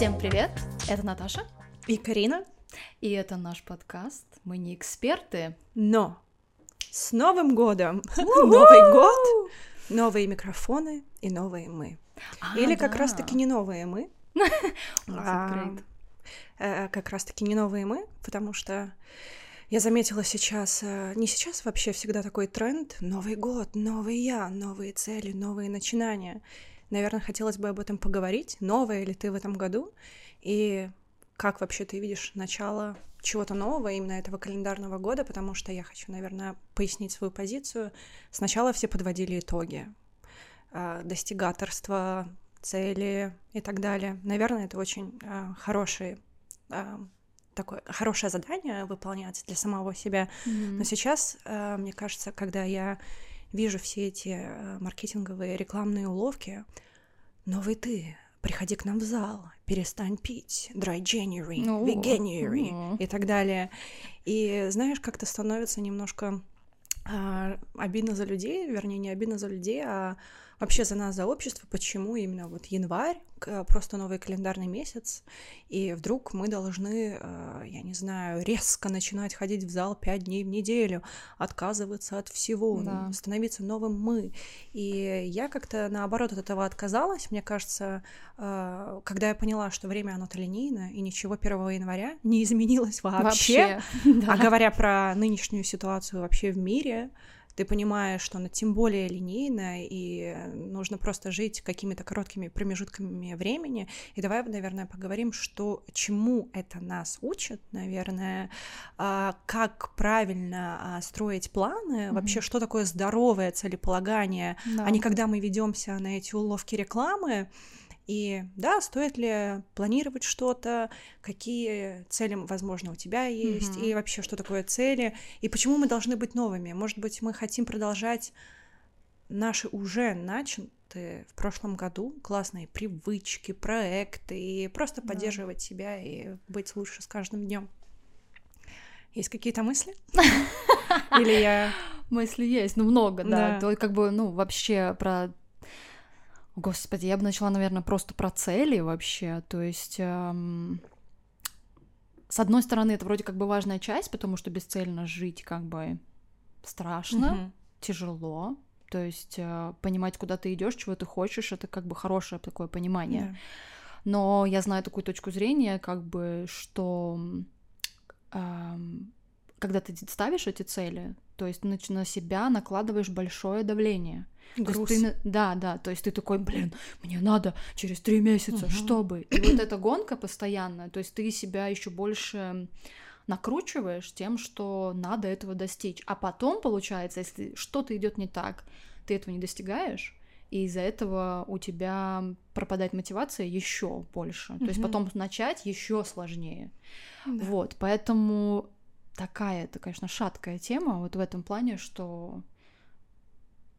Всем привет! Это Наташа и Карина. И это наш подкаст. Мы не эксперты, но с Новым годом! Новый год, новые микрофоны и новые мы. А, Или как раз-таки не новые мы. а, э, как раз-таки не новые мы, потому что я заметила сейчас, э, не сейчас вообще всегда такой тренд, Новый год, новый я, новые цели, новые начинания. Наверное, хотелось бы об этом поговорить, новое ли ты в этом году, и как вообще ты видишь начало чего-то нового именно этого календарного года, потому что я хочу, наверное, пояснить свою позицию. Сначала все подводили итоги, э, достигаторства, цели и так далее. Наверное, это очень э, хороший такое хорошее задание выполнять для самого себя. Mm-hmm. Но сейчас, мне кажется, когда я вижу все эти маркетинговые рекламные уловки. Новый ты, приходи к нам в зал, перестань пить, dry January, oh, veganuary oh. и так далее. И знаешь, как-то становится немножко а, обидно за людей, вернее, не обидно за людей, а вообще за нас, за общество, почему именно вот январь, просто новый календарный месяц, и вдруг мы должны, э, я не знаю, резко начинать ходить в зал пять дней в неделю, отказываться от всего, да. становиться новым мы. И я как-то наоборот от этого отказалась, мне кажется, э, когда я поняла, что время оно-то линейно, и ничего 1 января не изменилось вообще, вообще а говоря про нынешнюю ситуацию вообще в мире, ты понимаешь, что она тем более линейная, и нужно просто жить какими-то короткими промежутками времени. И давай, наверное, поговорим, что чему это нас учит, наверное, а, как правильно а, строить планы, mm-hmm. вообще, что такое здоровое целеполагание, да. а не когда мы ведемся на эти уловки рекламы. И да, стоит ли планировать что-то, какие цели, возможно, у тебя есть, mm-hmm. и вообще, что такое цели, и почему мы должны быть новыми. Может быть, мы хотим продолжать наши уже начатые в прошлом году классные привычки, проекты, и просто да. поддерживать себя и быть лучше с каждым днем. Есть какие-то мысли? Или я... Мысли есть, ну много, да. да. То как бы, ну, вообще про Господи, я бы начала, наверное, просто про цели вообще. То есть, эм, с одной стороны, это вроде как бы важная часть, потому что бесцельно жить как бы страшно, mm-hmm. тяжело. То есть э, понимать, куда ты идешь, чего ты хочешь, это как бы хорошее такое понимание. Yeah. Но я знаю такую точку зрения, как бы, что эм, когда ты ставишь эти цели, то есть на себя накладываешь большое давление. Груз. То есть ты, да, да, то есть ты такой, блин, мне надо через три месяца, угу. чтобы. И вот эта гонка постоянная, то есть ты себя еще больше накручиваешь тем, что надо этого достичь. А потом, получается, если что-то идет не так, ты этого не достигаешь, и из-за этого у тебя пропадает мотивация еще больше. То есть потом начать еще сложнее. Да. Вот, поэтому такая, это, конечно, шаткая тема вот в этом плане, что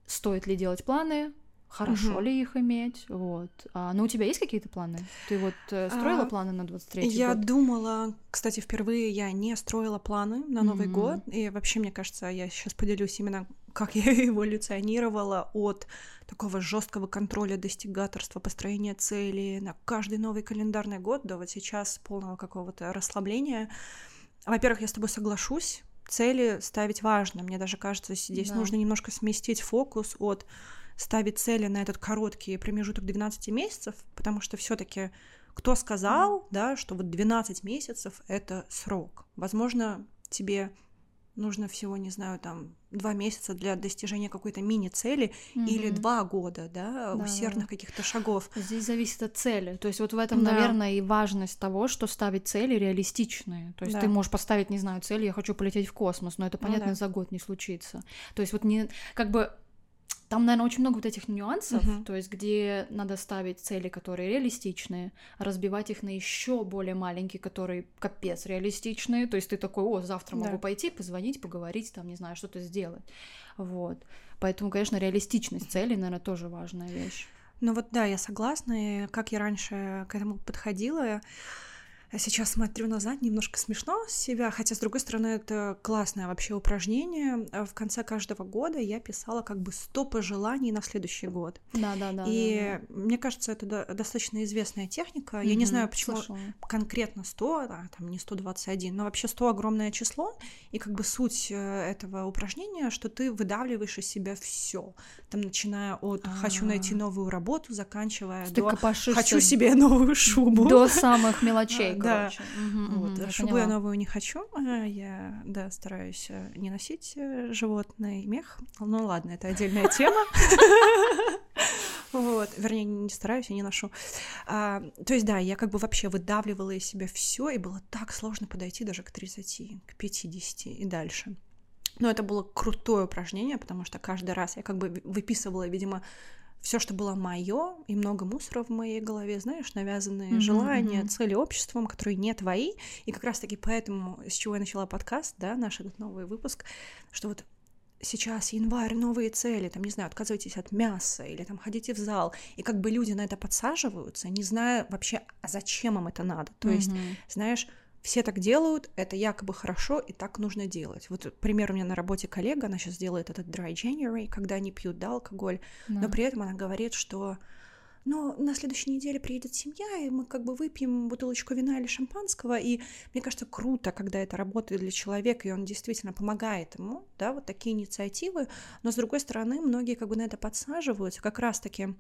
стоит ли делать планы, хорошо угу. ли их иметь, вот. А, ну, у тебя есть какие-то планы? Ты вот э, строила а, планы на 23 я год? Я думала, кстати, впервые я не строила планы на Новый mm год, и вообще, мне кажется, я сейчас поделюсь именно, как я эволюционировала от такого жесткого контроля достигаторства, построения целей на каждый новый календарный год до вот сейчас полного какого-то расслабления. Во-первых, я с тобой соглашусь, цели ставить важно. Мне даже кажется, здесь да. нужно немножко сместить фокус от ставить цели на этот короткий промежуток 12 месяцев, потому что все-таки кто сказал, mm. да, что вот 12 месяцев это срок. Возможно, тебе нужно всего, не знаю, там два месяца для достижения какой-то мини-цели mm-hmm. или два года, да, да усердных каких-то шагов. Здесь зависит от цели. То есть вот в этом, да. наверное, и важность того, что ставить цели реалистичные. То есть да. ты можешь поставить, не знаю, цель, я хочу полететь в космос, но это, ну понятно, ну, да. за год не случится. То есть вот не, как бы там, наверное, очень много вот этих нюансов, uh-huh. то есть где надо ставить цели, которые реалистичные, разбивать их на еще более маленькие, которые капец реалистичные. То есть ты такой, о, завтра да. могу пойти, позвонить, поговорить, там, не знаю, что-то сделать. Вот. Поэтому, конечно, реалистичность целей, наверное, тоже важная вещь. Ну вот да, я согласна. И как я раньше к этому подходила, Сейчас смотрю назад, немножко смешно себя, хотя, с другой стороны, это классное вообще упражнение. А в конце каждого года я писала как бы 100 пожеланий на следующий год. Да, да, да. И да, да. мне кажется, это до- достаточно известная техника. Mm-hmm. Я не знаю, почему Слышала. конкретно 100, а, там не 121, но вообще 100 огромное число. И как бы суть э, этого упражнения, что ты выдавливаешь из себя все, там начиная от А-а-а. хочу найти новую работу, заканчивая ты до хочу себе новую шубу до самых мелочей да. Угу, вот. угу, Шубу я новую не хочу. А, я, да, стараюсь э, не носить э, животный мех. Ну ладно, это отдельная тема. Вот, вернее, не стараюсь, я не ношу. А, то есть, да, я как бы вообще выдавливала из себя все, и было так сложно подойти даже к 30, к 50 и дальше. Но это было крутое упражнение, потому что каждый раз я как бы выписывала, видимо, все, что было мое, и много мусора в моей голове, знаешь, навязанные mm-hmm, желания, mm-hmm. цели обществом, которые не твои. И как раз-таки поэтому, с чего я начала подкаст, да, наш этот новый выпуск, что вот сейчас январь, новые цели, там, не знаю, отказывайтесь от мяса или там ходите в зал, и как бы люди на это подсаживаются, не зная вообще, а зачем им это надо. То mm-hmm. есть, знаешь, все так делают, это якобы хорошо, и так нужно делать. Вот пример у меня на работе коллега, она сейчас делает этот dry January, когда они пьют, да, алкоголь, да. но при этом она говорит, что ну, на следующей неделе приедет семья, и мы как бы выпьем бутылочку вина или шампанского, и мне кажется, круто, когда это работает для человека, и он действительно помогает ему, да, вот такие инициативы, но с другой стороны, многие как бы на это подсаживаются, как раз-таки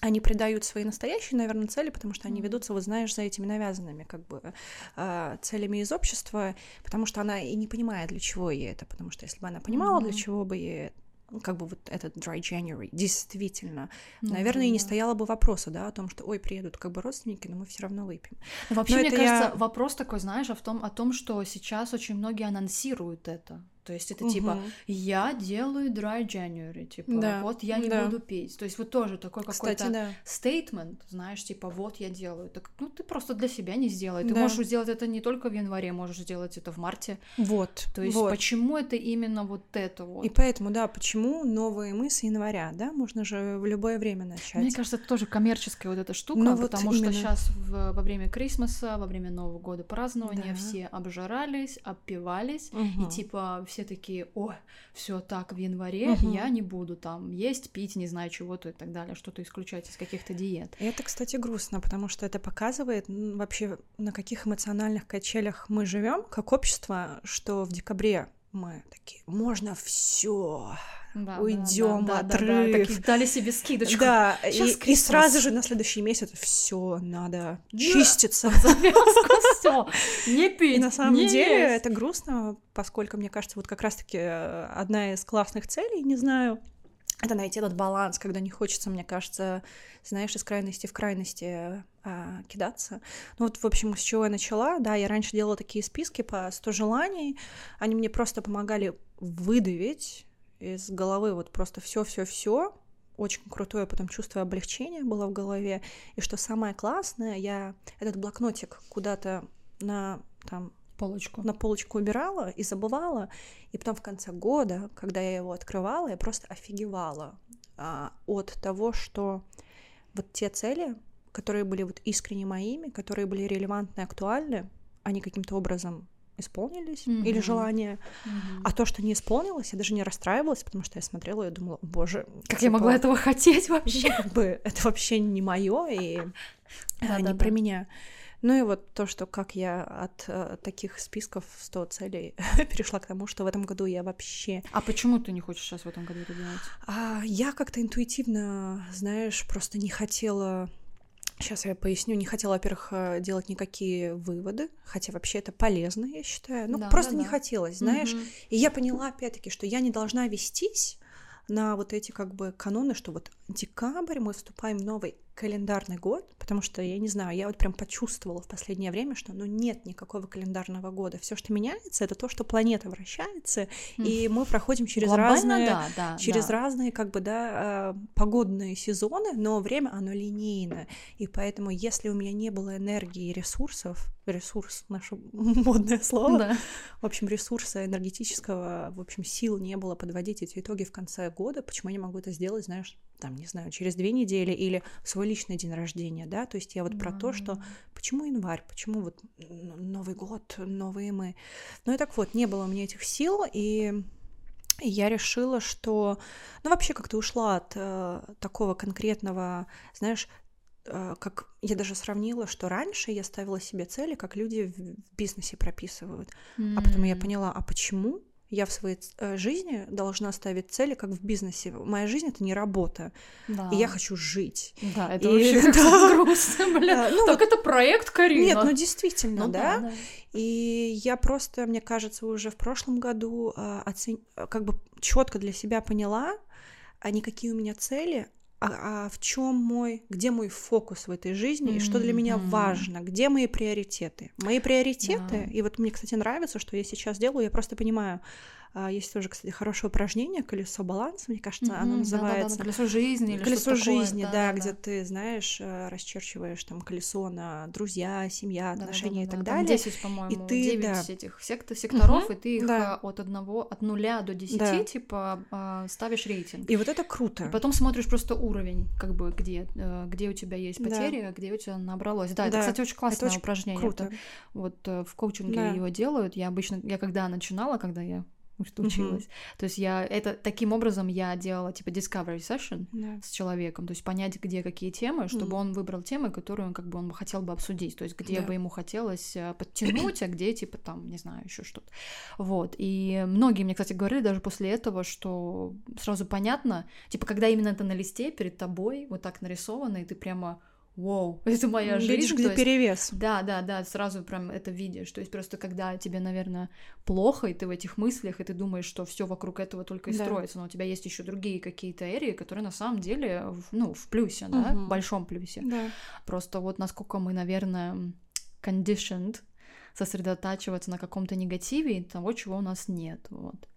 они предают свои настоящие, наверное, цели, потому что они ведутся, вот знаешь, за этими навязанными как бы э, целями из общества, потому что она и не понимает, для чего ей это, потому что если бы она понимала, mm-hmm. для чего бы ей ну, как бы вот этот dry January, действительно, ну, наверное, да. и не стояло бы вопроса, да, о том, что, ой, приедут как бы родственники, но мы все равно выпьем. Вообще, но мне кажется, я... вопрос такой, знаешь, о том, о том, что сейчас очень многие анонсируют это. То есть это угу. типа я делаю dry January, типа да, вот я не да. буду пить. То есть вот тоже такой какой-то да. statement, знаешь, типа вот я делаю. Так ну ты просто для себя не сделай. Ты да. можешь сделать это не только в январе, можешь сделать это в марте. Вот. То есть вот. почему это именно вот это вот? И поэтому да, почему новые мы с января, да, можно же в любое время начать. Мне кажется, это тоже коммерческая вот эта штука, ну, потому вот что сейчас в, во время Крисмаса, во время Нового года празднования да. все обжирались, опивались угу. и типа все такие, о, все так в январе, угу. я не буду там есть, пить, не знаю чего-то и так далее, что-то исключать из каких-то диет. И это, кстати, грустно, потому что это показывает вообще, на каких эмоциональных качелях мы живем как общество, что в декабре мы такие, можно все, да, уйдем да, да, отрыв. Да, да, такие дали себе скидочку. Да, и, и сразу же на следующий месяц все надо да. чиститься. все, не пить. И на самом не деле есть. это грустно, поскольку мне кажется, вот как раз-таки э, одна из классных целей, не знаю, это найти этот баланс, когда не хочется, мне кажется, знаешь, из крайности в крайности а, кидаться. Ну вот, в общем, с чего я начала, да, я раньше делала такие списки по 100 желаний, они мне просто помогали выдавить из головы вот просто все, все, все. Очень крутое потом чувство облегчения было в голове. И что самое классное, я этот блокнотик куда-то на там полочку. на полочку убирала и забывала. И потом в конце года, когда я его открывала, я просто офигевала а, от того, что вот те цели, которые были вот искренне моими, которые были релевантны, актуальны, они каким-то образом исполнились mm-hmm. или желания, mm-hmm. а то, что не исполнилось, я даже не расстраивалась, потому что я смотрела и думала, боже, как типа, я могла этого хотеть вообще, как бы это вообще не мое и не про меня. Ну и вот то, что как я от э, таких списков 100 целей перешла к тому, что в этом году я вообще... А почему ты не хочешь сейчас в этом году это делать? А, я как-то интуитивно, знаешь, просто не хотела Сейчас я поясню. Не хотела, во-первых, э, делать никакие выводы, хотя вообще это полезно, я считаю. Ну, да, просто да, не да. хотелось, знаешь. Угу. И я поняла, опять-таки, что я не должна вестись на вот эти как бы каноны, что вот декабрь мы вступаем в новый календарный год, потому что, я не знаю, я вот прям почувствовала в последнее время, что ну нет никакого календарного года. Все, что меняется, это то, что планета вращается, mm. и мы проходим через Глобально, разные, да, да, через да. разные, как бы, да, а, погодные сезоны, но время, оно линейно. И поэтому, если у меня не было энергии и ресурсов, ресурс, наше модное слово, да. в общем, ресурса энергетического, в общем, сил не было подводить эти итоги в конце года, почему я не могу это сделать, знаешь, там, не знаю, через две недели или свой личный день рождения, да, то есть я вот да. про то, что почему январь, почему вот Новый год, новые мы. Ну и так вот, не было у меня этих сил, и я решила, что, ну вообще как-то ушла от э, такого конкретного, знаешь, э, как я даже сравнила, что раньше я ставила себе цели, как люди в бизнесе прописывают, mm-hmm. а потом я поняла, а почему я в своей э, жизни должна ставить цели, как в бизнесе. Моя жизнь это не работа. Да. И я хочу жить. Да, это и... вообще да. грустно, бля. Ну, так вот... это проект Карина. Нет, ну действительно, ну, да. да. И я просто, мне кажется, уже в прошлом году э, оцен... как бы четко для себя поняла, а не какие у меня цели, а, а в чем мой, где мой фокус в этой жизни mm-hmm. и что для меня важно, где мои приоритеты. Мои приоритеты, yeah. и вот мне, кстати, нравится, что я сейчас делаю, я просто понимаю, есть тоже, кстати, хорошее упражнение «Колесо баланса», мне кажется, mm-hmm, оно называется. Да, да, да, колесо жизни или Колесо жизни, такое, да, да, где да. ты, знаешь, э, расчерчиваешь там колесо на друзья, семья, отношения да, да, да, и так да, далее. Там 10, по-моему, и ты, 9 да. этих сектор, секторов, mm-hmm, и ты их да. от одного, от нуля до десяти, да. типа, а, ставишь рейтинг. И вот это круто. И потом смотришь просто уровень, как бы, где, э, где у тебя есть потери, да. где у тебя набралось. Да, да. это, кстати, очень классное это очень упражнение. Круто. Это, вот э, в коучинге да. его делают. Я обычно, я когда начинала, когда я что училась. Mm-hmm. То есть я это таким образом я делала типа discovery session yeah. с человеком, то есть понять, где какие темы, чтобы mm-hmm. он выбрал темы, которые он как бы он хотел бы обсудить, то есть где yeah. бы ему хотелось э, подтянуть, а где типа там не знаю еще что-то. Вот и многие мне, кстати, говорили даже после этого, что сразу понятно, типа когда именно это на листе перед тобой вот так нарисовано, и ты прямо вау, это моя жизнь. Видишь, где есть, перевес. Да, да, да, сразу прям это видишь. То есть просто когда тебе, наверное, плохо, и ты в этих мыслях, и ты думаешь, что все вокруг этого только и да. строится, но у тебя есть еще другие какие-то эрии, которые на самом деле, ну, в плюсе, да, угу. в большом плюсе. Да. Просто вот насколько мы, наверное, conditioned сосредотачиваться на каком-то негативе того, чего у нас нет, вот.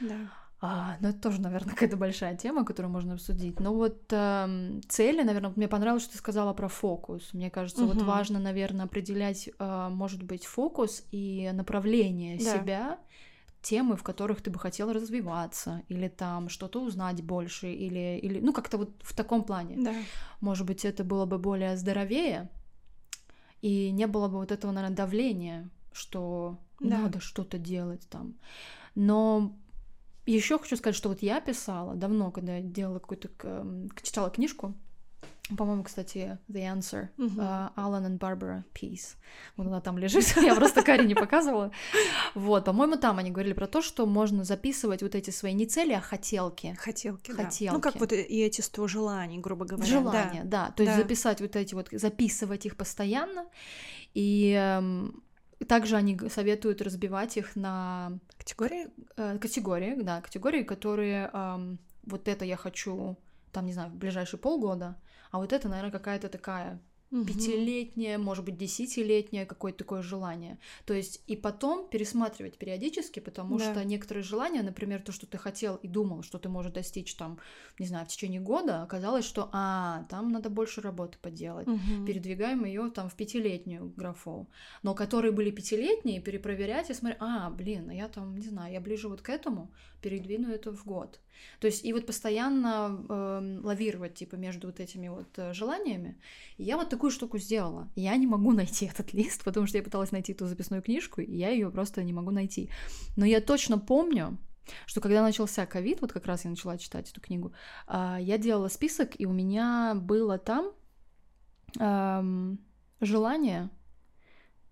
Да. А, ну, это тоже, наверное, какая-то большая тема, которую можно обсудить. Но вот э, цели, наверное, мне понравилось, что ты сказала про фокус. Мне кажется, угу. вот важно, наверное, определять, э, может быть, фокус и направление да. себя, темы, в которых ты бы хотел развиваться, или там что-то узнать больше, или, или ну, как-то вот в таком плане. Да. Может быть, это было бы более здоровее, и не было бы вот этого, наверное, давления, что да. надо что-то делать там. Но еще хочу сказать, что вот я писала давно, когда я делала какую-то, читала книжку, по-моему, кстати, The Answer, uh, Alan and Barbara Peace. Вот она там лежит, я просто Кари не показывала. Вот, по-моему, там они говорили про то, что можно записывать вот эти свои не цели, а хотелки. Хотелки, хотелки. Да. Ну, как вот и эти сто желаний, грубо говоря. Желания, да. да. То есть да. записать вот эти вот, записывать их постоянно. И эм, также они советуют разбивать их на категории, э, категории, да, категории, которые э, вот это я хочу, там не знаю, в ближайшие полгода, а вот это, наверное, какая-то такая угу. пятилетнее, может быть, десятилетнее какое-то такое желание. То есть и потом пересматривать периодически, потому да. что некоторые желания, например, то, что ты хотел и думал, что ты можешь достичь там, не знаю, в течение года, оказалось, что а, там надо больше работы поделать. Угу. Передвигаем ее там в пятилетнюю графу. Но которые были пятилетние, перепроверять и смотреть, а, блин, а я там, не знаю, я ближе вот к этому, передвину это в год. То есть и вот постоянно э, лавировать типа между вот этими вот э, желаниями. И я вот такую штуку сделала. Я не могу найти этот лист, потому что я пыталась найти ту записную книжку, и я ее просто не могу найти. Но я точно помню, что когда начался ковид, вот как раз я начала читать эту книгу, э, я делала список, и у меня было там э, желание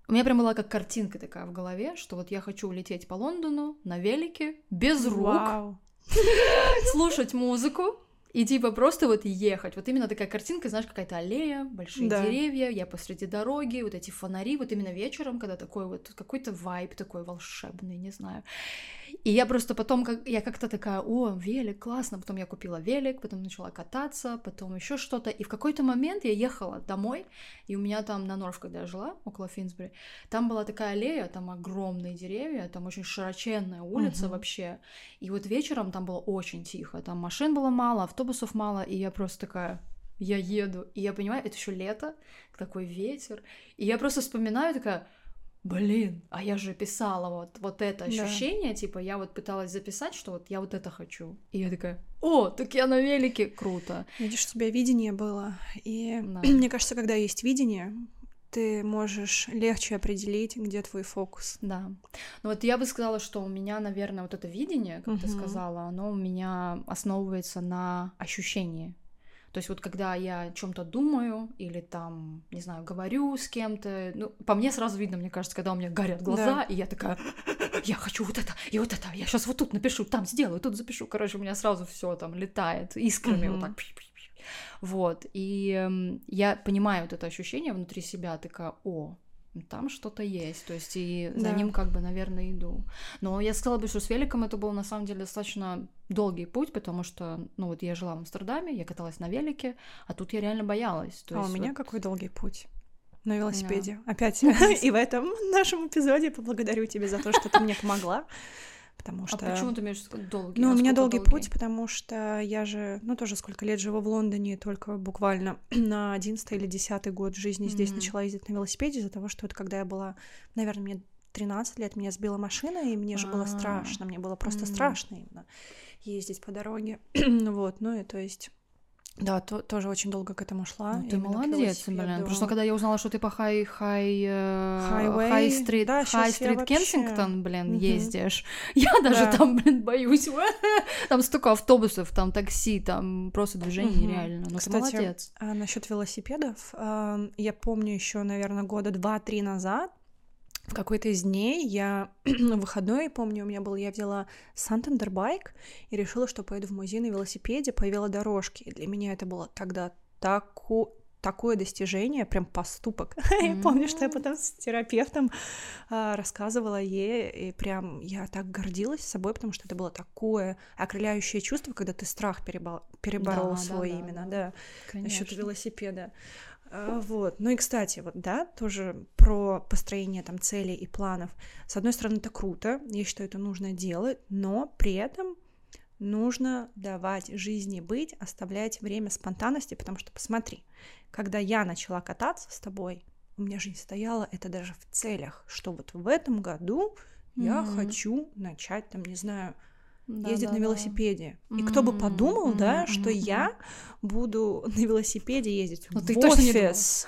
у меня прям была как картинка такая в голове, что вот я хочу улететь по Лондону на велике, без рук, слушать музыку и типа просто вот ехать. Вот именно такая картинка, знаешь, какая-то аллея, большие да. деревья, я посреди дороги, вот эти фонари, вот именно вечером, когда такой вот какой-то вайб такой волшебный, не знаю. И я просто потом, как, я как-то такая, о, велик, классно. Потом я купила велик, потом начала кататься, потом еще что-то. И в какой-то момент я ехала домой, и у меня там на Норф, когда я жила, около Финсбери, там была такая аллея, там огромные деревья, там очень широченная улица uh-huh. вообще. И вот вечером там было очень тихо, там машин было мало, автобусов мало, и я просто такая, я еду, и я понимаю, это еще лето, такой ветер, и я просто вспоминаю такая, блин, а я же писала вот, вот это ощущение, да. типа, я вот пыталась записать, что вот я вот это хочу. И я такая, о, так я на велике, круто. Видишь, у тебя видение было. И да. мне кажется, когда есть видение, ты можешь легче определить, где твой фокус. Да. Ну вот я бы сказала, что у меня, наверное, вот это видение, как uh-huh. ты сказала, оно у меня основывается на ощущении. То есть вот когда я о чем-то думаю или там, не знаю, говорю с кем-то, ну, по мне сразу видно, мне кажется, когда у меня горят глаза, да. и я такая, я хочу вот это, и вот это, я сейчас вот тут напишу, там сделаю, тут запишу. Короче, у меня сразу все там летает искрами вот так. Вот, и э, я понимаю вот это ощущение внутри себя, такая, о, там что-то есть, то есть и да. за ним как бы, наверное, иду. Но я сказала бы, что с великом это был на самом деле достаточно долгий путь, потому что, ну вот я жила в Амстердаме, я каталась на велике, а тут я реально боялась. То а у меня вот... какой долгий путь? На велосипеде. Да. Опять. И в этом нашем эпизоде поблагодарю тебя за то, что ты мне помогла потому а что... А почему ты имеешь долгий? Ну, а у меня долгий, долгий путь, потому что я же, ну, тоже сколько лет живу в Лондоне, только буквально на 11 или 10 год жизни mm-hmm. здесь начала ездить на велосипеде из-за того, что вот когда я была, наверное, мне 13 лет, меня сбила машина, и мне же было а. страшно, мне было просто страшно именно ездить по дороге, вот, ну и то есть да, то, тоже очень долго к этому шла. Ну, ты молодец, блин. Потому что когда я узнала, что ты по хай хай хай стрит хай стрит Кенсингтон, блин, угу. ездишь, я даже да. там, блин, боюсь. там столько автобусов, там такси, там просто движение угу. нереально. Ну, Кстати, ты молодец. А, насчет велосипедов, я помню еще, наверное, года два-три назад в какой-то из дней я на выходной, помню, у меня был, я взяла Сантандер байк и решила, что поеду в музей на велосипеде по велодорожке. И для меня это было тогда таку, такое достижение, прям поступок. Mm-hmm. я помню, что я потом с терапевтом а, рассказывала ей, и прям я так гордилась собой, потому что это было такое окрыляющее чувство, когда ты страх перебор- переборол да, свой да, именно, да, да. насчет велосипеда. А, вот. Ну и, кстати, вот, да, тоже про построение там целей и планов. С одной стороны, это круто, я считаю, это нужно делать, но при этом нужно давать жизни быть, оставлять время спонтанности, потому что, посмотри, когда я начала кататься с тобой, у меня жизнь стояла это даже в целях, что вот в этом году mm-hmm. я хочу начать, там, не знаю, да, ездит да, на велосипеде. Да. И кто бы подумал, mm-hmm, да, mm-hmm, что я буду на велосипеде ездить Но в ты офис,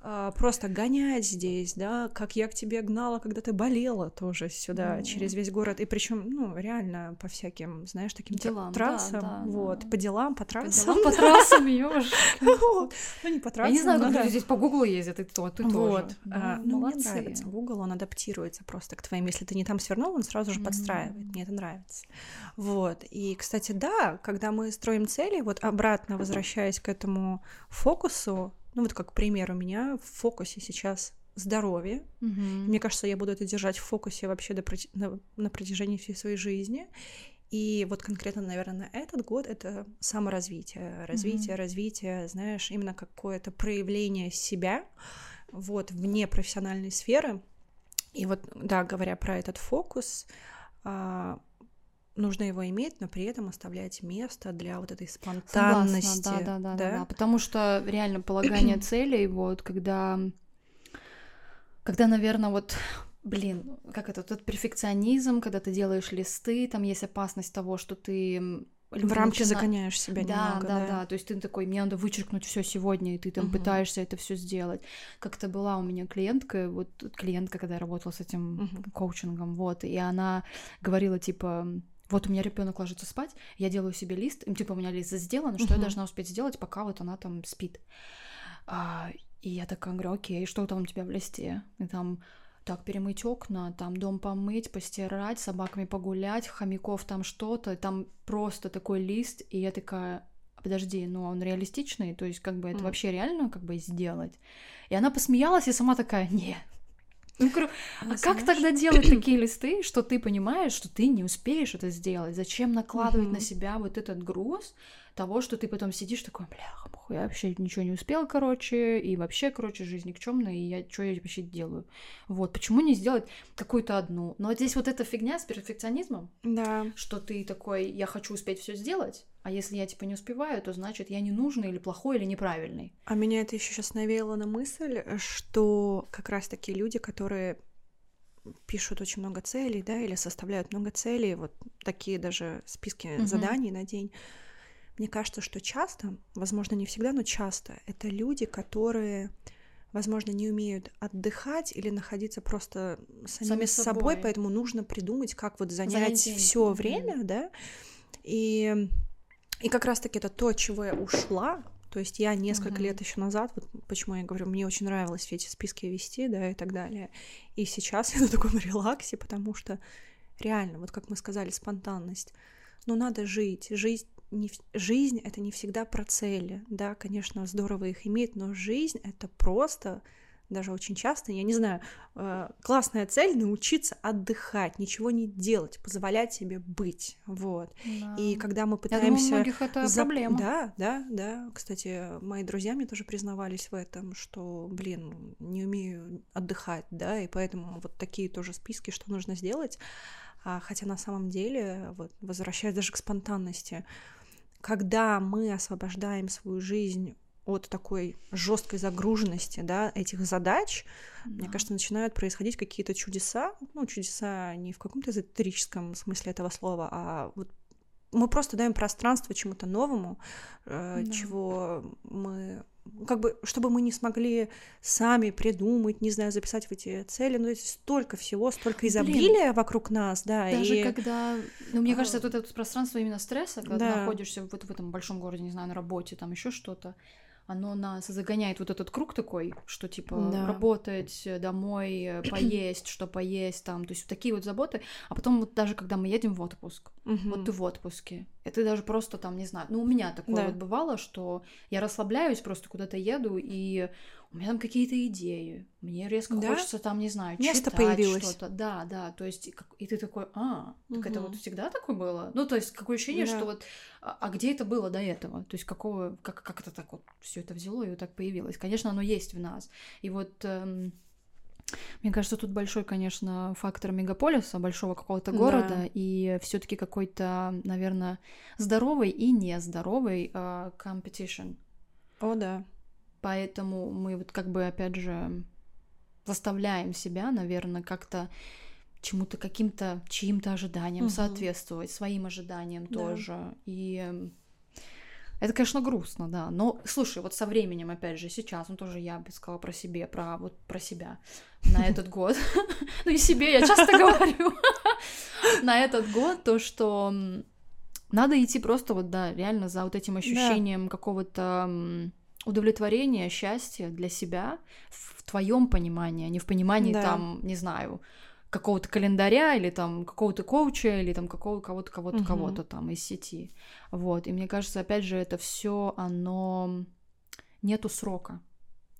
а, просто гонять здесь, да, как я к тебе гнала, когда ты болела тоже сюда mm-hmm. через весь город, и причем, ну, реально по всяким, знаешь, таким делам, трассам, да, да, вот, да. по делам, по трассам. По, делам, по трассам, ёж. Ну, не по трассам. Я не знаю, как люди здесь по Гуглу ездят, и то, ты тоже. А, ну, мне нравится. Google, он адаптируется просто к твоим, если ты не там свернул, он сразу же подстраивает, мне это нравится. Вот. И, кстати, да, когда мы строим цели, вот обратно возвращаясь к этому фокусу, ну вот как пример у меня в фокусе сейчас здоровье. Mm-hmm. Мне кажется, я буду это держать в фокусе вообще до, на, на протяжении всей своей жизни. И вот конкретно, наверное, на этот год это саморазвитие, развитие, mm-hmm. развитие, знаешь, именно какое-то проявление себя вот вне профессиональной сферы. И вот, да, говоря про этот фокус, а, нужно его иметь, но при этом оставлять место для вот этой спонтанности. Согласна, да, да, да, да? да, потому что реально полагание целей, вот когда, когда, наверное, вот блин, как это, тот перфекционизм, когда ты делаешь листы, там есть опасность того, что ты в рамки начина... загоняешь себя да, немного. Да, да, да. То есть ты такой, мне надо вычеркнуть все сегодня, и ты там угу. пытаешься это все сделать. Как-то была у меня клиентка, вот клиентка, когда я работала с этим угу. коучингом, вот, и она говорила типа вот у меня ребенок ложится спать, я делаю себе лист, типа у меня лист сделан, что uh-huh. я должна успеть сделать, пока вот она там спит. А, и я такая говорю, окей, что там у тебя в листе? И там так, перемыть окна, там дом помыть, постирать, собаками погулять, хомяков там что-то, там просто такой лист, и я такая, подожди, ну он реалистичный, то есть как бы это mm. вообще реально как бы сделать? И она посмеялась, и сама такая, нет, ну, говорю, а как тогда делать такие листы, что ты понимаешь, что ты не успеешь это сделать? Зачем накладывать на себя вот этот груз того, что ты потом сидишь такой, бляха, я вообще ничего не успел, короче, и вообще, короче, жизнь никчемная, и я что я вообще делаю? Вот, почему не сделать какую-то одну? Но вот здесь вот эта фигня с перфекционизмом, да. что ты такой, я хочу успеть все сделать, а если я типа не успеваю, то значит я не нужный или плохой или неправильный. А меня это еще сейчас навеяло на мысль, что как раз таки люди, которые пишут очень много целей, да, или составляют много целей, вот такие даже списки mm-hmm. заданий на день. Мне кажется, что часто, возможно, не всегда, но часто, это люди, которые, возможно, не умеют отдыхать или находиться просто самими Сами с собой, собой, поэтому нужно придумать, как вот занять все mm-hmm. время, да. И, и как раз-таки это то, чего я ушла, то есть я несколько mm-hmm. лет еще назад, вот почему я говорю, мне очень нравилось все эти списки вести, да, и так далее. И сейчас я на таком релаксе, потому что реально, вот как мы сказали, спонтанность. Ну, надо жить. Жизнь, не, жизнь — это не всегда про цели. Да, конечно, здорово их иметь, но жизнь — это просто даже очень часто, я не знаю, э, классная цель научиться отдыхать, ничего не делать, позволять себе быть, вот. Да. И когда мы пытаемся... Я думаю, у многих это за... проблема. Да, да, да. Кстати, мои друзья мне тоже признавались в этом, что, блин, не умею отдыхать, да, и поэтому вот такие тоже списки, что нужно сделать. А, хотя на самом деле, вот, возвращаясь даже к спонтанности, когда мы освобождаем свою жизнь от такой жесткой загруженности, да, этих задач, да. мне кажется, начинают происходить какие-то чудеса, ну, чудеса не в каком-то эзотерическом смысле этого слова, а вот мы просто даем пространство чему-то новому, э, да. чего мы как бы, чтобы мы не смогли сами придумать, не знаю, записать в эти цели, но здесь столько всего, столько изобилия Блин, вокруг нас, да. Даже и... когда, ну, мне кажется, тут это пространство именно стресса, когда да. ты находишься вот в этом большом городе, не знаю, на работе, там еще что-то, оно нас загоняет вот этот круг такой, что типа да. работать, домой, э, поесть, что поесть там, то есть вот такие вот заботы. А потом вот даже когда мы едем в отпуск, угу. вот ты в отпуске, это даже просто там, не знаю, ну у меня такое да. вот бывало, что я расслабляюсь, просто куда-то еду, и у меня там какие-то идеи, мне резко да? хочется там, не знаю, Место читать появилось. что-то. Да, да, то есть, и ты такой, а, так угу. это вот всегда такое было? Ну, то есть, какое ощущение, да. что вот, а, а где это было до этого? То есть, какого, как, как это так вот все это взяло и вот так появилось? Конечно, оно есть в нас. И вот... Эм, мне кажется, тут большой, конечно, фактор мегаполиса, большого какого-то города, да. и все-таки какой-то, наверное, здоровый и нездоровый uh, competition. О, да. Поэтому мы вот как бы, опять же, заставляем себя, наверное, как-то чему-то, каким-то, чьим-то ожиданиям угу. соответствовать, своим ожиданиям да. тоже. И это, конечно, грустно, да. Но, слушай, вот со временем, опять же, сейчас, ну тоже я бы сказала про себе, про вот про себя на этот год. Ну и себе я часто говорю. На этот год то, что надо идти просто вот, да, реально за вот этим ощущением какого-то удовлетворение, счастье для себя в твоем понимании, а не в понимании да. там, не знаю, какого-то календаря или там какого-то коуча или там какого кого-то кого-то угу. кого-то там из сети. Вот. И мне кажется, опять же, это все оно нету срока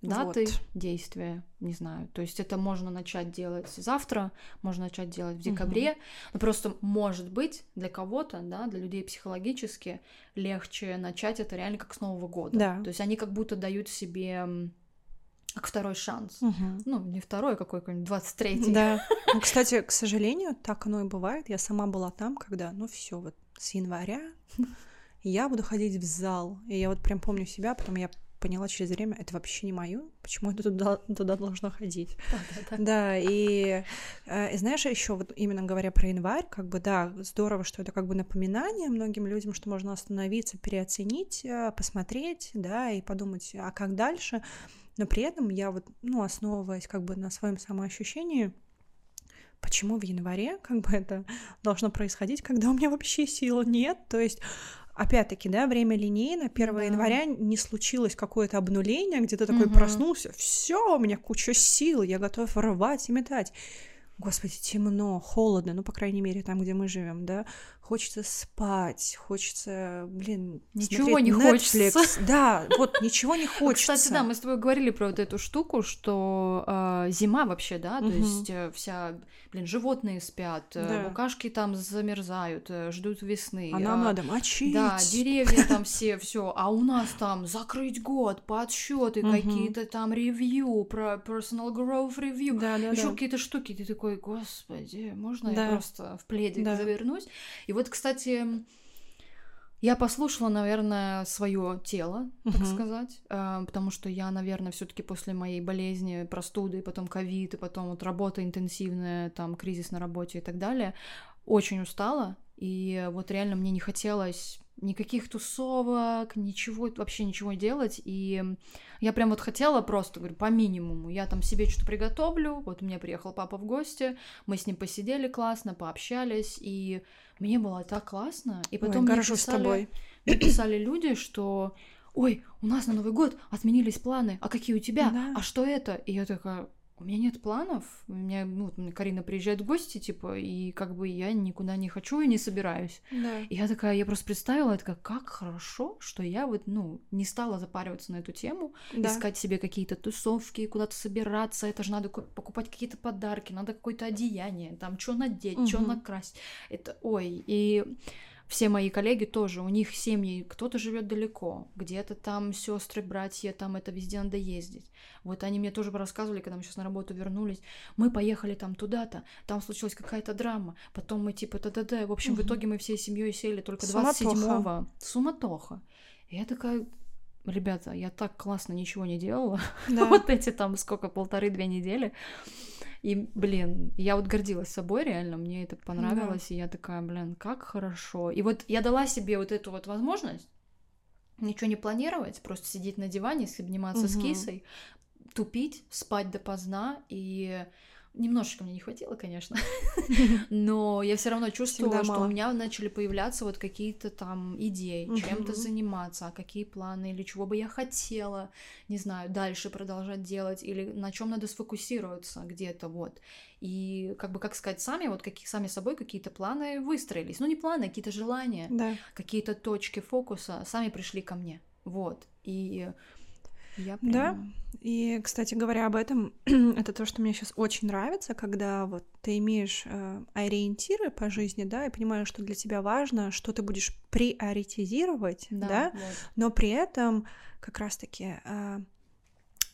даты вот. действия, не знаю. То есть это можно начать делать завтра, можно начать делать в декабре, угу. но просто может быть для кого-то, да, для людей психологически легче начать это реально как с Нового года. Да. То есть они как будто дают себе как второй шанс. Угу. Ну, не второй, а какой-нибудь 23-й. Да. Ну, кстати, к сожалению, так оно и бывает. Я сама была там, когда, ну, все, вот с января я буду ходить в зал. И я вот прям помню себя, потом я поняла через время, это вообще не мое, почему я туда, туда должна ходить. Да, да, да. да и, э, и знаешь, еще вот именно говоря про январь, как бы да, здорово, что это как бы напоминание многим людям, что можно остановиться, переоценить, э, посмотреть, да, и подумать, а как дальше. Но при этом я вот, ну, основываясь как бы на своем самоощущении, почему в январе как бы это должно происходить, когда у меня вообще сил нет, то есть опять-таки, да, время линейно, 1 да. января не случилось какое-то обнуление, где ты такой угу. проснулся, все, у меня куча сил, я готов рвать и метать. Господи, темно, холодно, ну, по крайней мере, там, где мы живем, да, хочется спать, хочется, блин, ничего не Netflix. хочется. Да, вот ничего не хочется. Кстати, да, мы с тобой говорили про вот эту штуку, что э, зима вообще, да, то угу. есть э, вся, блин, животные спят, э, да. букашки там замерзают, э, ждут весны. А нам надо мочить. Да, деревья там все, все, а у нас там закрыть год, подсчеты угу. какие-то там ревью, про personal growth review, да, да, еще да. какие-то штуки, ты такой, господи, можно да. я просто в пледик да. завернусь? И вот, кстати, Я послушала, наверное, свое тело, так uh-huh. сказать, э, потому что я, наверное, все-таки после моей болезни, простуды, потом ковид, и потом вот работа интенсивная, там кризис на работе и так далее, очень устала, и вот реально мне не хотелось никаких тусовок, ничего, вообще ничего делать. И я прям вот хотела просто, говорю, по минимуму. Я там себе что-то приготовлю. Вот мне приехал папа в гости, мы с ним посидели классно, пообщались, и мне было так классно. И потом Ой, мне писали, с тобой. Мне писали люди, что ой, у нас на Новый год отменились планы, а какие у тебя? Да. А что это? И я такая, у меня нет планов. У меня, ну, Карина приезжает в гости, типа, и как бы я никуда не хочу и не собираюсь. Да. И я такая, я просто представила, это как, как хорошо, что я вот, ну, не стала запариваться на эту тему, да. искать себе какие-то тусовки, куда-то собираться. Это же надо покупать какие-то подарки, надо какое-то одеяние, там, что надеть, угу. что накрасить. Это, ой, и все мои коллеги тоже, у них семьи, кто-то живет далеко, где-то там сестры, братья, там это везде надо ездить. Вот они мне тоже рассказывали, когда мы сейчас на работу вернулись, мы поехали там туда-то, там случилась какая-то драма, потом мы типа да-да-да, в общем, угу. в итоге мы всей семьей сели только 27-го. Суматоха. И я такая, ребята, я так классно ничего не делала, да. вот эти там сколько, полторы-две недели, и, блин, я вот гордилась собой, реально, мне это понравилось, да. и я такая, блин, как хорошо. И вот я дала себе вот эту вот возможность ничего не планировать, просто сидеть на диване, обниматься угу. с кисой, тупить, спать допоздна и Немножечко мне не хватило, конечно, но я все равно чувствовала, что у меня начали появляться вот какие-то там идеи, чем-то заниматься, а какие планы или чего бы я хотела, не знаю, дальше продолжать делать или на чем надо сфокусироваться где-то вот. И как бы, как сказать, сами вот какие сами собой какие-то планы выстроились. Ну, не планы, а какие-то желания, да. какие-то точки фокуса сами пришли ко мне. Вот. И я прям... Да, и, кстати говоря, об этом, это то, что мне сейчас очень нравится, когда вот ты имеешь э, ориентиры по жизни, да, и понимаешь, что для тебя важно, что ты будешь приоритизировать, да, да? Вот. но при этом как раз-таки э,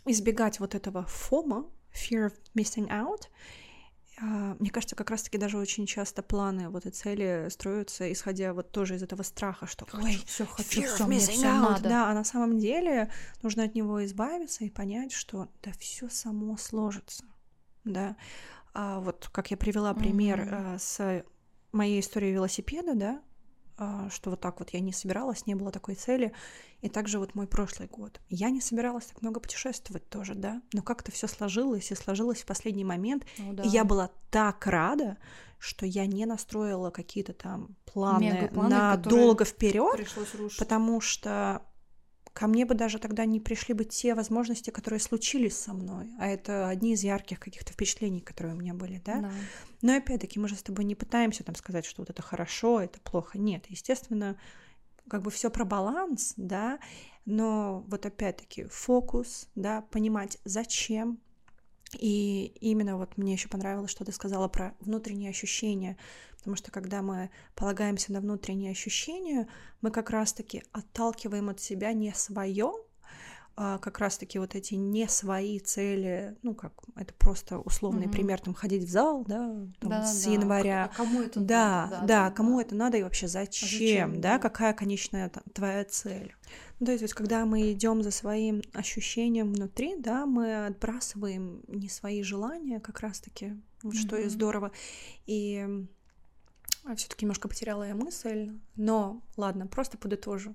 избегать вот этого фома, fear of missing out, мне кажется, как раз-таки даже очень часто планы, вот и цели строятся, исходя вот тоже из этого страха, что ой, все хочу, все мне все надо. Да, а на самом деле нужно от него избавиться и понять, что да все само сложится, да. А вот как я привела пример mm-hmm. с моей историей велосипеда, да, а, что вот так вот я не собиралась, не было такой цели. И также вот мой прошлый год. Я не собиралась так много путешествовать тоже, да, но как-то все сложилось и сложилось в последний момент. Ну, да. И я была так рада, что я не настроила какие-то там планы, планы на долго вперед, потому что ко мне бы даже тогда не пришли бы те возможности, которые случились со мной, а это одни из ярких каких-то впечатлений, которые у меня были, да. да. Но опять-таки мы же с тобой не пытаемся там сказать, что вот это хорошо, это плохо. Нет, естественно, как бы все про баланс, да, но вот опять-таки фокус, да, понимать, зачем, и именно вот мне еще понравилось, что ты сказала про внутренние ощущения, потому что когда мы полагаемся на внутренние ощущения, мы как раз-таки отталкиваем от себя не свое, а как раз-таки вот эти не свои цели, ну как это просто условный mm-hmm. пример, там ходить в зал, да, там, да с да. января. А кому это да, надо? Да, да, кому да. это надо и вообще зачем, а зачем да, да, какая конечная там, твоя цель. Ну, то есть, когда мы идем за своим ощущением внутри, да, мы отбрасываем не свои желания, как раз-таки, вот mm-hmm. что и здорово. И все-таки немножко потеряла я мысль, но ладно, просто подытожу.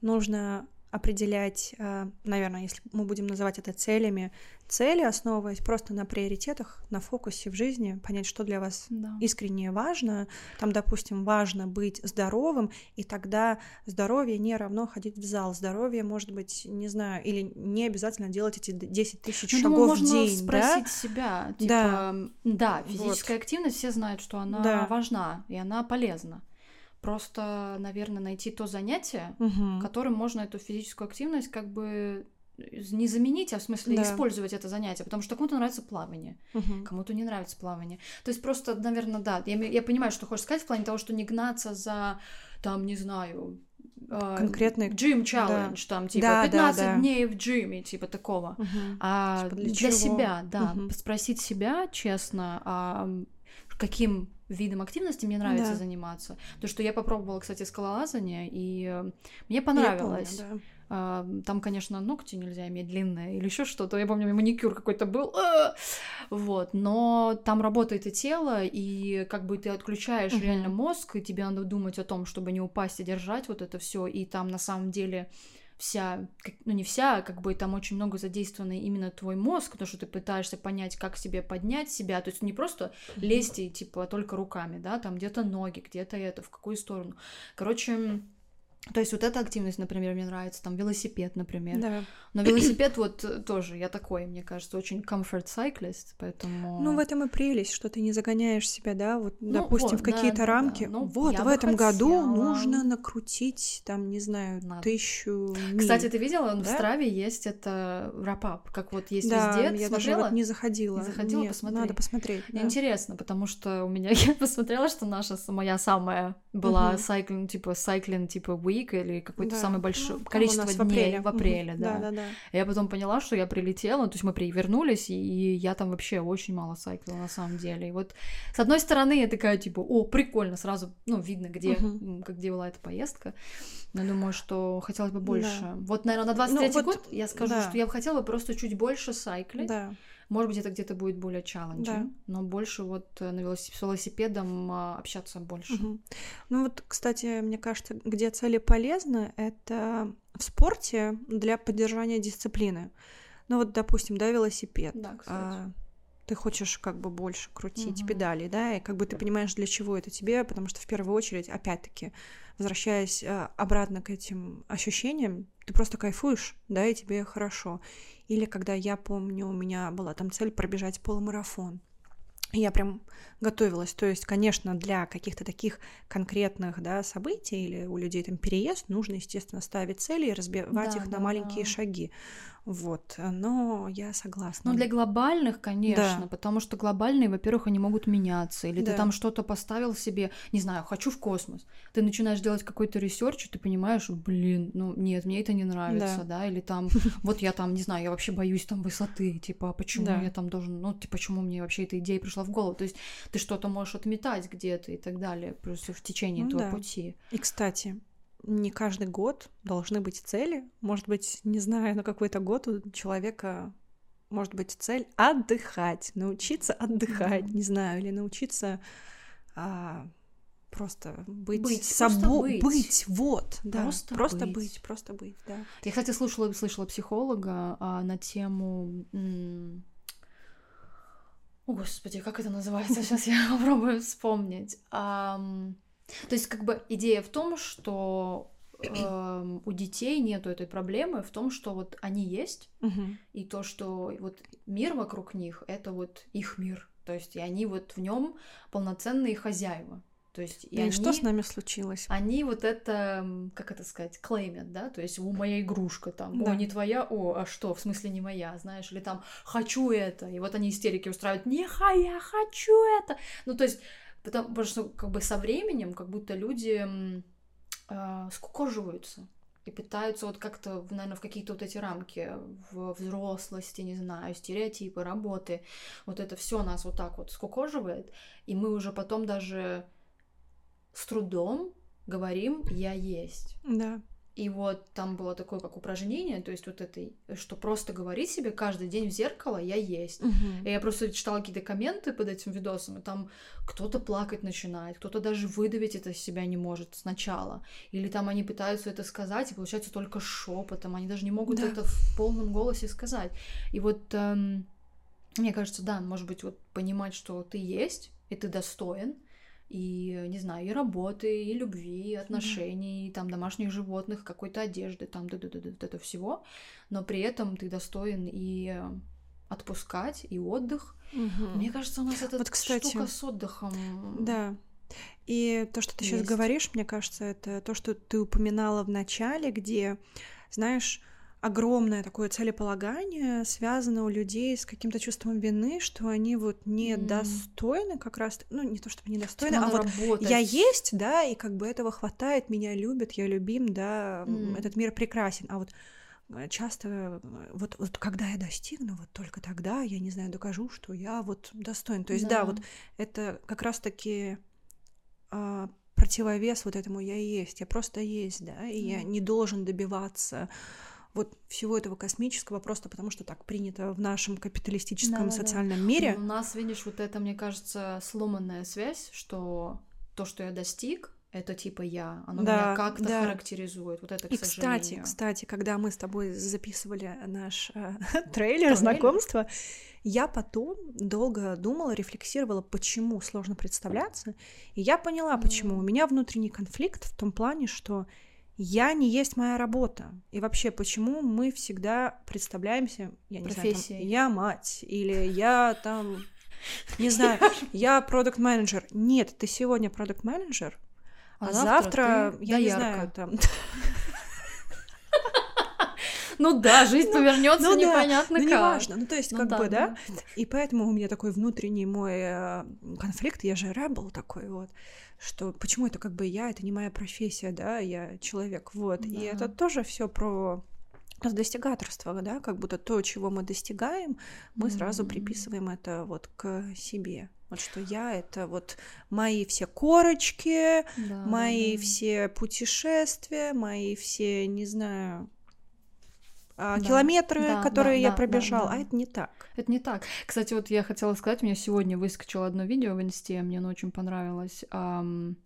Нужно определять, э, наверное, если мы будем называть это целями, цели, основываясь просто на приоритетах, на фокусе в жизни, понять, что для вас да. искренне важно. Там, допустим, важно быть здоровым, и тогда здоровье не равно ходить в зал. Здоровье может быть, не знаю, или не обязательно делать эти 10 тысяч ну, шагов думаю, в день. Можно спросить да? себя, типа, да, да физическая вот. активность, все знают, что она да. важна и она полезна. Просто, наверное, найти то занятие, угу. которым можно эту физическую активность как бы не заменить, а в смысле да. использовать это занятие, потому что кому-то нравится плавание, угу. кому-то не нравится плавание. То есть просто, наверное, да, я, я понимаю, что хочешь сказать в плане того, что не гнаться за, там, не знаю, а, конкретный джим челлендж, да. там, типа, да, 15 да, да. дней в джиме, типа, такого. Угу. А типа для, для себя, да, угу. спросить себя честно, а каким видом активности мне нравится да. заниматься. То, что я попробовала, кстати, скалолазание, и э, мне понравилось. Я помню, да. Там, конечно, ногти нельзя иметь длинные или еще что-то. Я помню, маникюр какой-то был. А! Вот. Но там работает и тело, и как бы ты отключаешь uh-huh. реально мозг, и тебе надо думать о том, чтобы не упасть и держать вот это все. И там на самом деле вся, ну не вся, а как бы там очень много задействовано именно твой мозг, потому что ты пытаешься понять, как себе поднять себя, то есть не просто лезть и типа только руками, да, там где-то ноги, где-то это, в какую сторону. Короче, то есть вот эта активность, например, мне нравится, там велосипед, например. Да. Но велосипед вот э, тоже, я такой, мне кажется, очень comfort cyclist, поэтому... Ну, в этом и прелесть, что ты не загоняешь себя, да, вот, ну, допустим, вот, в какие-то да, рамки. Да, ну, вот, в этом хотела... году нужно накрутить, там, не знаю, Надо. тысячу миль. Кстати, ты видела, да? в Страве есть это wrap-up, как вот есть да, везде. я смотрела? даже вот не заходила. Не заходила, Нет, посмотри. надо посмотреть. Да. Интересно, потому что у меня, я посмотрела, что наша, моя самая была угу. cycling, типа, cycling, типа, week или какой-то да. самый большой ну, количество дней в апреле, в апреле да. да, да, да. Я потом поняла, что я прилетела, то есть мы вернулись, и я там вообще очень мало сайклила на самом деле. И вот с одной стороны я такая типа, о, прикольно, сразу, ну видно, где, угу. где была эта поездка. Но думаю, что хотелось бы больше. Да. Вот, наверное, на 23 ну, вот, год я скажу, да. что я бы хотела просто чуть больше сайклить. Да. Может быть, это где-то будет более челленджем, да. но больше вот э, на велосип- с велосипедом а, общаться больше. Угу. Ну вот, кстати, мне кажется, где цели полезны, это в спорте для поддержания дисциплины. Ну вот, допустим, да, велосипед. Да, кстати. А, ты хочешь как бы больше крутить угу. педали, да, и как бы ты понимаешь, для чего это тебе, потому что в первую очередь, опять-таки, возвращаясь а, обратно к этим ощущениям, ты просто кайфуешь, да, и тебе хорошо. Или когда я помню, у меня была там цель пробежать полумарафон. Я прям готовилась. То есть, конечно, для каких-то таких конкретных да, событий или у людей там переезд, нужно, естественно, ставить цели и разбивать да, их да, на маленькие да. шаги. Вот, но я согласна. Ну, для глобальных, конечно, да. потому что глобальные, во-первых, они могут меняться. Или да. ты там что-то поставил себе, не знаю, хочу в космос. Ты начинаешь делать какой-то research, и ты понимаешь, блин, ну нет, мне это не нравится, да, да? или там, вот я там, не знаю, я вообще боюсь там высоты, типа, а почему да. я там должен, ну, типа, почему мне вообще эта идея пришла в голову? То есть ты что-то можешь отметать где-то и так далее, просто в течение ну, этого да. пути. И, кстати, не каждый год должны быть цели. Может быть, не знаю, на какой-то год у человека может быть цель отдыхать, научиться отдыхать, не знаю, или научиться а, просто быть, быть собой, быть. быть, вот, да, просто, просто быть. быть, просто быть, да. Я, кстати, слушала, слышала психолога а, на тему. О, господи, как это называется? Сейчас я попробую вспомнить. Um, то есть, как бы идея в том, что э, у детей нету этой проблемы в том, что вот они есть, угу. и то, что вот мир вокруг них это вот их мир. То есть, и они вот в нем полноценные хозяева. То есть, и, да, они, и что с нами случилось? Они вот это, как это сказать, клеймят, да, то есть у моя игрушка там, да. о, не твоя, о, а что, в смысле не моя, знаешь, или там, хочу это, и вот они истерики устраивают, не я хочу это, ну, то есть Потому что как бы со временем как будто люди э, скукоживаются и пытаются вот как-то, наверное, в какие-то вот эти рамки в взрослости, не знаю, стереотипы, работы, вот это все нас вот так вот скукоживает, и мы уже потом даже с трудом говорим «я есть». Да. И вот там было такое как упражнение, то есть вот это, что просто говорить себе каждый день в зеркало «я есть». Угу. И я просто читала какие-то комменты под этим видосом, и там кто-то плакать начинает, кто-то даже выдавить это из себя не может сначала. Или там они пытаются это сказать, и получается только шепотом, они даже не могут да. это в полном голосе сказать. И вот эм, мне кажется, да, может быть, вот понимать, что ты есть, и ты достоин, и, не знаю, и работы, и любви, и отношений, mm-hmm. и там домашних животных, какой-то одежды, там да да да да это всего, но при этом ты достоин и отпускать, и отдых. Mm-hmm. Мне кажется, у нас эта вот, кстати, штука с отдыхом. Да. И то, что ты есть. сейчас говоришь, мне кажется, это то, что ты упоминала в начале, где, знаешь, огромное такое целеполагание связано у людей с каким-то чувством вины, что они вот недостойны mm. как раз, ну не то чтобы недостойны, а вот работать. я есть, да, и как бы этого хватает, меня любят, я любим, да, mm. этот мир прекрасен, а вот э, часто э, вот, вот когда я достигну, вот только тогда я, не знаю, докажу, что я вот достоин. То есть, да, да вот это как раз-таки а, противовес вот этому я есть, я просто есть, да, и mm. я не должен добиваться вот всего этого космического просто потому, что так принято в нашем капиталистическом да, социальном да. мире. У нас, видишь, вот это, мне кажется, сломанная связь, что то, что я достиг, это типа я, оно да, меня как-то да. характеризует. Вот это, к И кстати, кстати, когда мы с тобой записывали наш э, трейлер знакомства, я потом долго думала, рефлексировала, почему сложно представляться, и я поняла, почему. У меня внутренний конфликт в том плане, что я не есть моя работа. И вообще, почему мы всегда представляемся, я не знаю, там, я мать, или я там, не знаю, я продукт менеджер Нет, ты сегодня продукт менеджер а, а завтра, я не знаю, там... Ну да, жизнь ну, повернется ну, непонятно да, как. Ну, неважно. Ну, то есть, ну, как да, бы, да? да. И поэтому у меня такой внутренний мой э, конфликт, я же ребел такой вот, что почему это как бы я, это не моя профессия, да, я человек, вот. Да. И это тоже все про достигаторство, да, как будто то, чего мы достигаем, мы mm-hmm. сразу приписываем это вот к себе. Вот что я это вот мои все корочки, да, мои да. все путешествия, мои все, не знаю, да, километры, да, которые да, я да, пробежал, да, да. а это не так. Это не так. Кстати, вот я хотела сказать, у меня сегодня выскочило одно видео в инсте, мне оно очень понравилось. Um,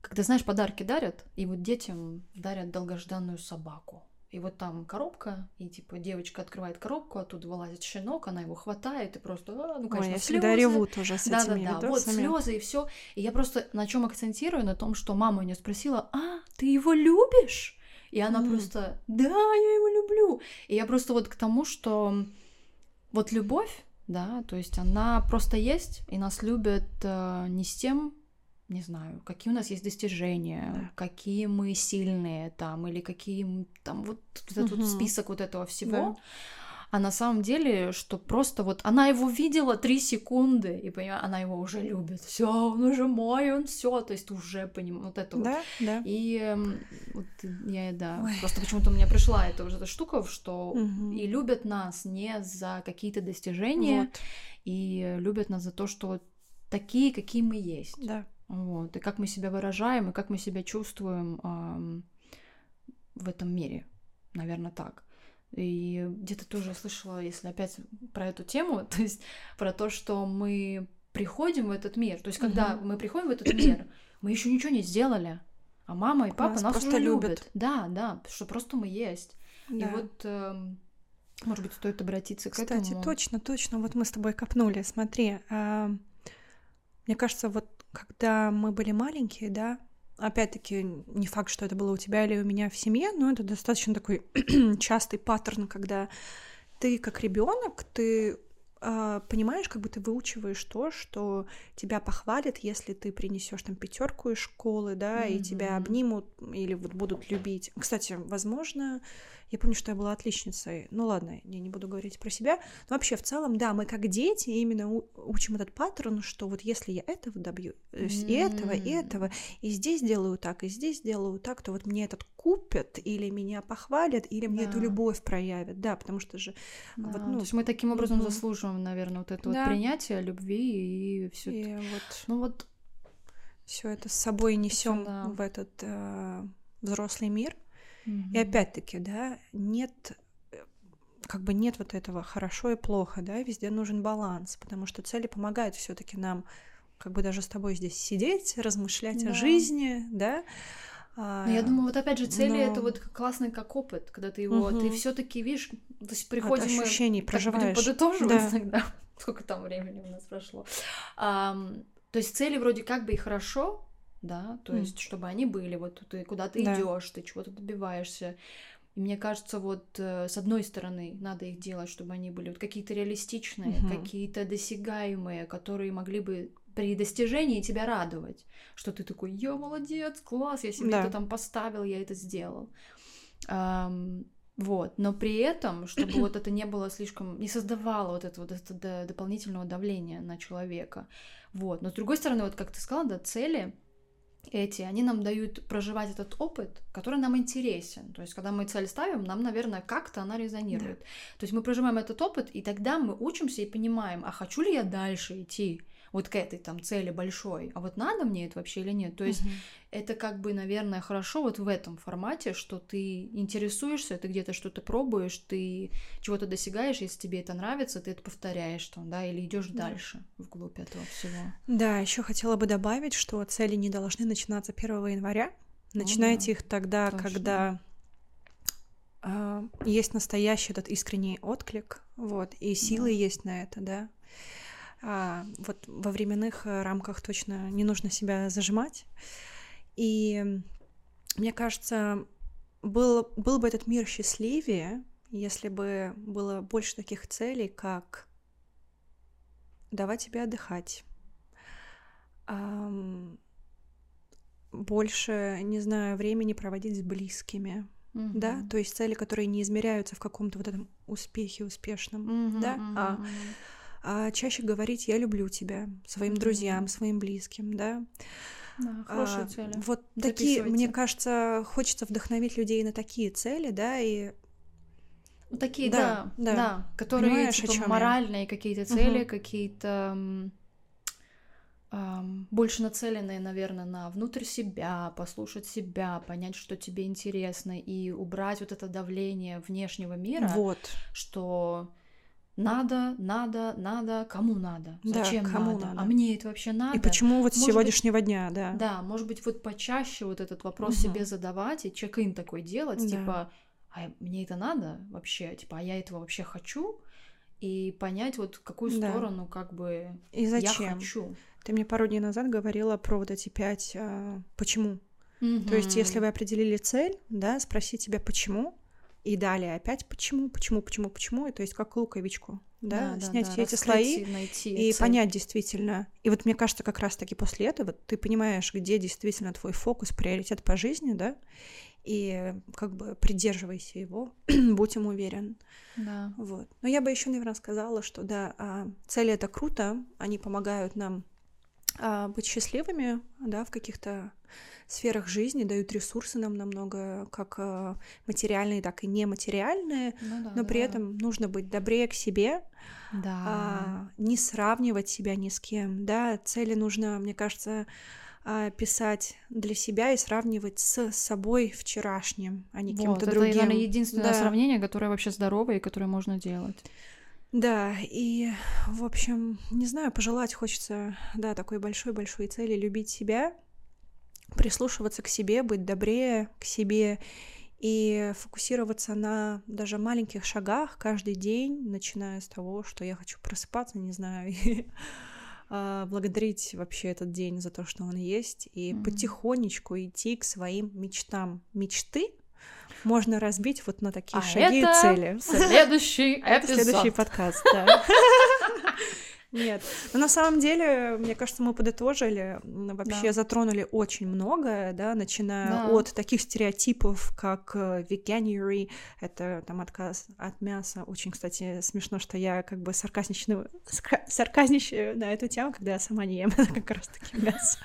когда, знаешь, подарки дарят, и вот детям дарят долгожданную собаку. И вот там коробка, и типа девочка открывает коробку, оттуда вылазит щенок, она его хватает, и просто, а, ну, конечно, Ой, я слезы. всегда реву тоже с да, этими да, да, вот слезы и все. И я просто на чем акцентирую? На том, что мама меня спросила, а, ты его любишь? И она mm. просто, да, я его люблю. И я просто вот к тому, что вот любовь, да, то есть она просто есть, и нас любят э, не с тем, не знаю, какие у нас есть достижения, да. какие мы сильные там, или какие там вот, вот этот угу. список вот этого всего. Да а на самом деле, что просто вот она его видела три секунды, и понимаю, она его уже любит, все, он уже мой, он все, то есть уже понимаю, вот это да, вот. Да. И эм, вот я, да, Ой. просто почему-то у меня пришла эта уже эта штука, что угу. и любят нас не за какие-то достижения, вот. и любят нас за то, что такие, какие мы есть. Да. Вот, и как мы себя выражаем, и как мы себя чувствуем эм, в этом мире. Наверное, так. И где-то тоже слышала, если опять про эту тему, то есть про то, что мы приходим в этот мир. То есть, когда угу. мы приходим в этот мир, мы еще ничего не сделали, а мама и папа нас, нас просто любят. любят. Да, да, что просто мы есть. Да. И вот, э, может быть, стоит обратиться Кстати, к этому. Кстати, точно, точно. Вот мы с тобой копнули. Смотри, э, мне кажется, вот когда мы были маленькие, да, опять-таки, не факт, что это было у тебя или у меня в семье, но это достаточно такой частый паттерн, когда ты как ребенок, ты э, понимаешь, как бы ты выучиваешь то, что тебя похвалят, если ты принесешь там пятерку из школы, да, mm-hmm. и тебя обнимут или вот будут любить. Кстати, возможно, я помню, что я была отличницей. Ну ладно, я не буду говорить про себя. Но вообще, в целом, да, мы как дети именно учим этот паттерн, что вот если я этого добью, mm-hmm. и этого, и этого, и здесь делаю так, и здесь делаю так, то вот мне этот купят, или меня похвалят, или мне да. эту любовь проявят. Да, потому что же... Да. Вот, ну, то есть мы таким образом mm-hmm. заслуживаем, наверное, вот это да. вот принятие любви и все. И вот... Ну вот все это с собой несем да. в этот э, взрослый мир. Mm-hmm. И опять-таки, да, нет как бы нет вот этого хорошо и плохо, да, везде нужен баланс, потому что цели помогают все-таки нам, как бы даже с тобой здесь сидеть, размышлять да. о жизни, да. А, Но я думаю, вот опять же цели но... это вот классный как опыт, когда ты его, угу. ты все-таки видишь, то есть приходим От ощущений мы, проживаешь. Подытоживать да. тогда, сколько там времени у нас прошло. А, то есть цели вроде как бы и хорошо, да, то mm. есть чтобы они были, вот ты куда ты да. идешь, ты чего-то добиваешься. И мне кажется, вот э, с одной стороны надо их делать, чтобы они были вот какие-то реалистичные, mm-hmm. какие-то досягаемые, которые могли бы при достижении тебя радовать, что ты такой, я молодец, класс, я себе да. это там поставил, я это сделал. Um, вот, но при этом, чтобы вот это не было слишком, не создавало вот этого вот это дополнительного давления на человека. Вот, но с другой стороны, вот как ты сказала, да, цели, эти, они нам дают проживать этот опыт, который нам интересен. То есть, когда мы цель ставим, нам, наверное, как-то она резонирует. Да. То есть мы проживаем этот опыт, и тогда мы учимся и понимаем, а хочу ли я дальше идти вот к этой там цели большой, а вот надо мне это вообще или нет. То есть угу. это как бы, наверное, хорошо вот в этом формате, что ты интересуешься, ты где-то что-то пробуешь, ты чего-то достигаешь, если тебе это нравится, ты это повторяешь там, да, или идешь да. дальше вглубь этого всего. Да, еще хотела бы добавить, что цели не должны начинаться 1 января. Начинайте ну, да. их тогда, Точно. когда э, есть настоящий этот искренний отклик, вот, и силы да. есть на это, да а, вот во временных э, рамках точно не нужно себя зажимать. И мне кажется, был, был бы этот мир счастливее, если бы было больше таких целей, как давать себе отдыхать, больше, не знаю, времени проводить с близкими, mm-hmm. да, то есть цели, которые не измеряются в каком-то вот этом успехе успешном, mm-hmm, да, mm-hmm. а а чаще говорить «я люблю тебя» своим mm-hmm. друзьям, своим близким, да. Да, хорошие а, цели. Вот такие, мне кажется, хочется вдохновить людей на такие цели, да, и ну, такие, да, да, да, да которые Понимаешь, типа, моральные какие-то цели, угу. какие-то эм, больше нацеленные, наверное, на внутрь себя, послушать себя, понять, что тебе интересно, и убрать вот это давление внешнего мира, вот. что надо, надо, надо, кому надо, зачем да, кому надо? надо, а мне это вообще надо. И почему вот с сегодняшнего быть, дня, да? Да, может быть, вот почаще вот этот вопрос угу. себе задавать и чек-ин такой делать, да. типа, а мне это надо вообще, типа, а я этого вообще хочу, и понять вот какую сторону да. как бы и зачем? я хочу. Ты мне пару дней назад говорила про вот эти пять а, почему. Угу. То есть, если вы определили цель, да, спросить себя почему, и далее опять почему, почему, почему, почему, и то есть как луковичку, да, да снять да, все эти слои найти и цель. понять действительно. И вот мне кажется, как раз-таки после этого ты понимаешь, где действительно твой фокус, приоритет по жизни, да, и как бы придерживайся его, будь им уверен. Да. Вот. Но я бы еще, наверное, сказала, что да, а, цели это круто, они помогают нам быть счастливыми, да, в каких-то сферах жизни, дают ресурсы нам намного, как э, материальные, так и нематериальные, ну, да, но при этом нужно быть добрее к себе, да. а, не сравнивать себя ни с кем, да, цели нужно, мне кажется, а, писать для себя и сравнивать с собой вчерашним, а не вот, кем-то это, другим. Это, наверное, единственное да. сравнение, которое вообще здоровое и которое можно делать. Да, и, в общем, не знаю, пожелать хочется, да, такой большой-большой цели любить себя, прислушиваться к себе, быть добрее к себе и фокусироваться на даже маленьких шагах каждый день, начиная с того, что я хочу просыпаться, не знаю, и а, благодарить вообще этот день за то, что он есть, и mm-hmm. потихонечку идти к своим мечтам. Мечты можно разбить вот на такие а шаги это и цели. Следующий эпизод. Следующий подкаст, да. Нет. Но на самом деле, мне кажется, мы подытожили, вообще да. затронули очень многое, да, начиная да. от таких стереотипов, как veganuary, э, это там отказ от мяса. Очень, кстати, смешно, что я как бы сарказничаю, сарказничаю на эту тему, когда я сама не ем как раз-таки мясо.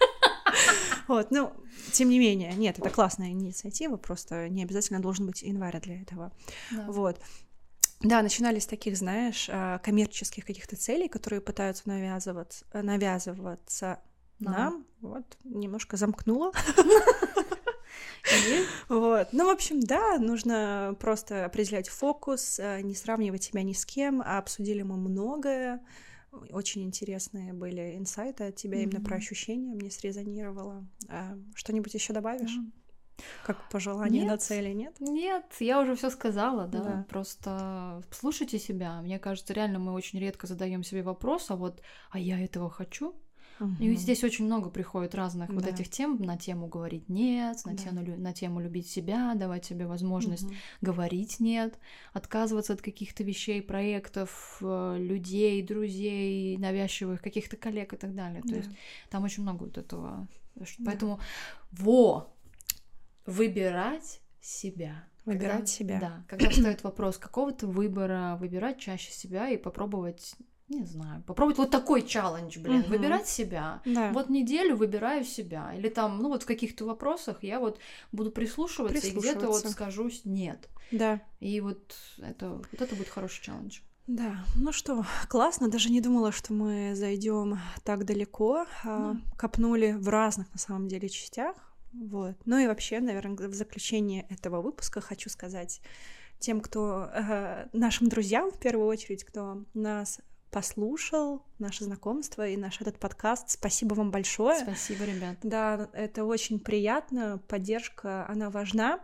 Вот, ну, тем не менее, нет, это классная инициатива, просто не обязательно должен быть январь для этого. Да. Вот. Да, начинали с таких, знаешь, а, коммерческих каких-то целей, которые пытаются навязываться, навязываться да. нам. Вот, немножко замкнула. Вот. Ну, в общем, да, нужно просто определять фокус, а, не сравнивать себя ни с кем. Обсудили мы многое. Очень интересные были инсайты от тебя именно про ощущения, мне срезонировало. А, что-нибудь еще добавишь? Как пожелание нет, на цели, нет? Нет, я уже все сказала, да. да. Просто слушайте себя. Мне кажется, реально мы очень редко задаем себе вопрос, а вот, а я этого хочу? Угу. И здесь очень много приходит разных да. вот этих тем на тему говорить нет, на, да. тему, на тему любить себя, давать себе возможность угу. говорить нет, отказываться от каких-то вещей, проектов, э, людей, друзей, навязчивых каких-то коллег и так далее. Да. То есть там очень много вот этого. Да. Поэтому во выбирать себя. Выбирать когда, себя. Да, когда встает вопрос какого-то выбора, выбирать чаще себя и попробовать не знаю, попробовать вот такой челлендж, блин, угу. выбирать себя. Да. Вот неделю выбираю себя. Или там, ну вот в каких-то вопросах я вот буду прислушиваться, прислушиваться. и где-то вот скажусь нет. Да. И вот это, вот это будет хороший челлендж. Да, ну что, классно, даже не думала, что мы зайдем так далеко, да. копнули в разных на самом деле частях, вот. Ну и вообще, наверное, в заключение этого выпуска хочу сказать тем, кто э, нашим друзьям в первую очередь, кто нас послушал наше знакомство и наш этот подкаст. Спасибо вам большое. Спасибо, ребят. Да, это очень приятно. Поддержка, она важна.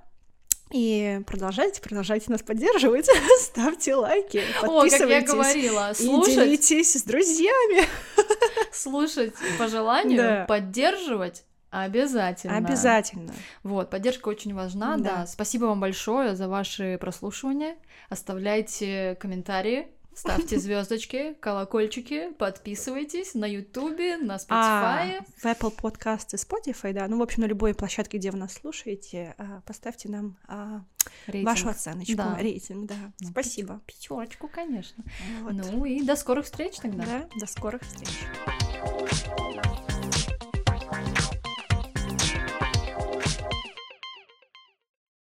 И продолжайте, продолжайте нас поддерживать, ставьте лайки, подписывайтесь. О, как я говорила, слушать... И делитесь с друзьями. Слушать по желанию, да. поддерживать Обязательно. Обязательно. Вот, поддержка очень важна, да. да. Спасибо вам большое за ваши прослушивания. Оставляйте комментарии, ставьте звездочки, колокольчики, подписывайтесь на Ютубе, на Spotify. А, в Apple Podcast и Spotify, да. Ну, в общем, на любой площадке, где вы нас слушаете, а, поставьте нам а, вашу оценочку, да. рейтинг, да. Ну, Спасибо. Пятерочку, конечно. Вот. Ну и до скорых встреч тогда. Да, до скорых встреч.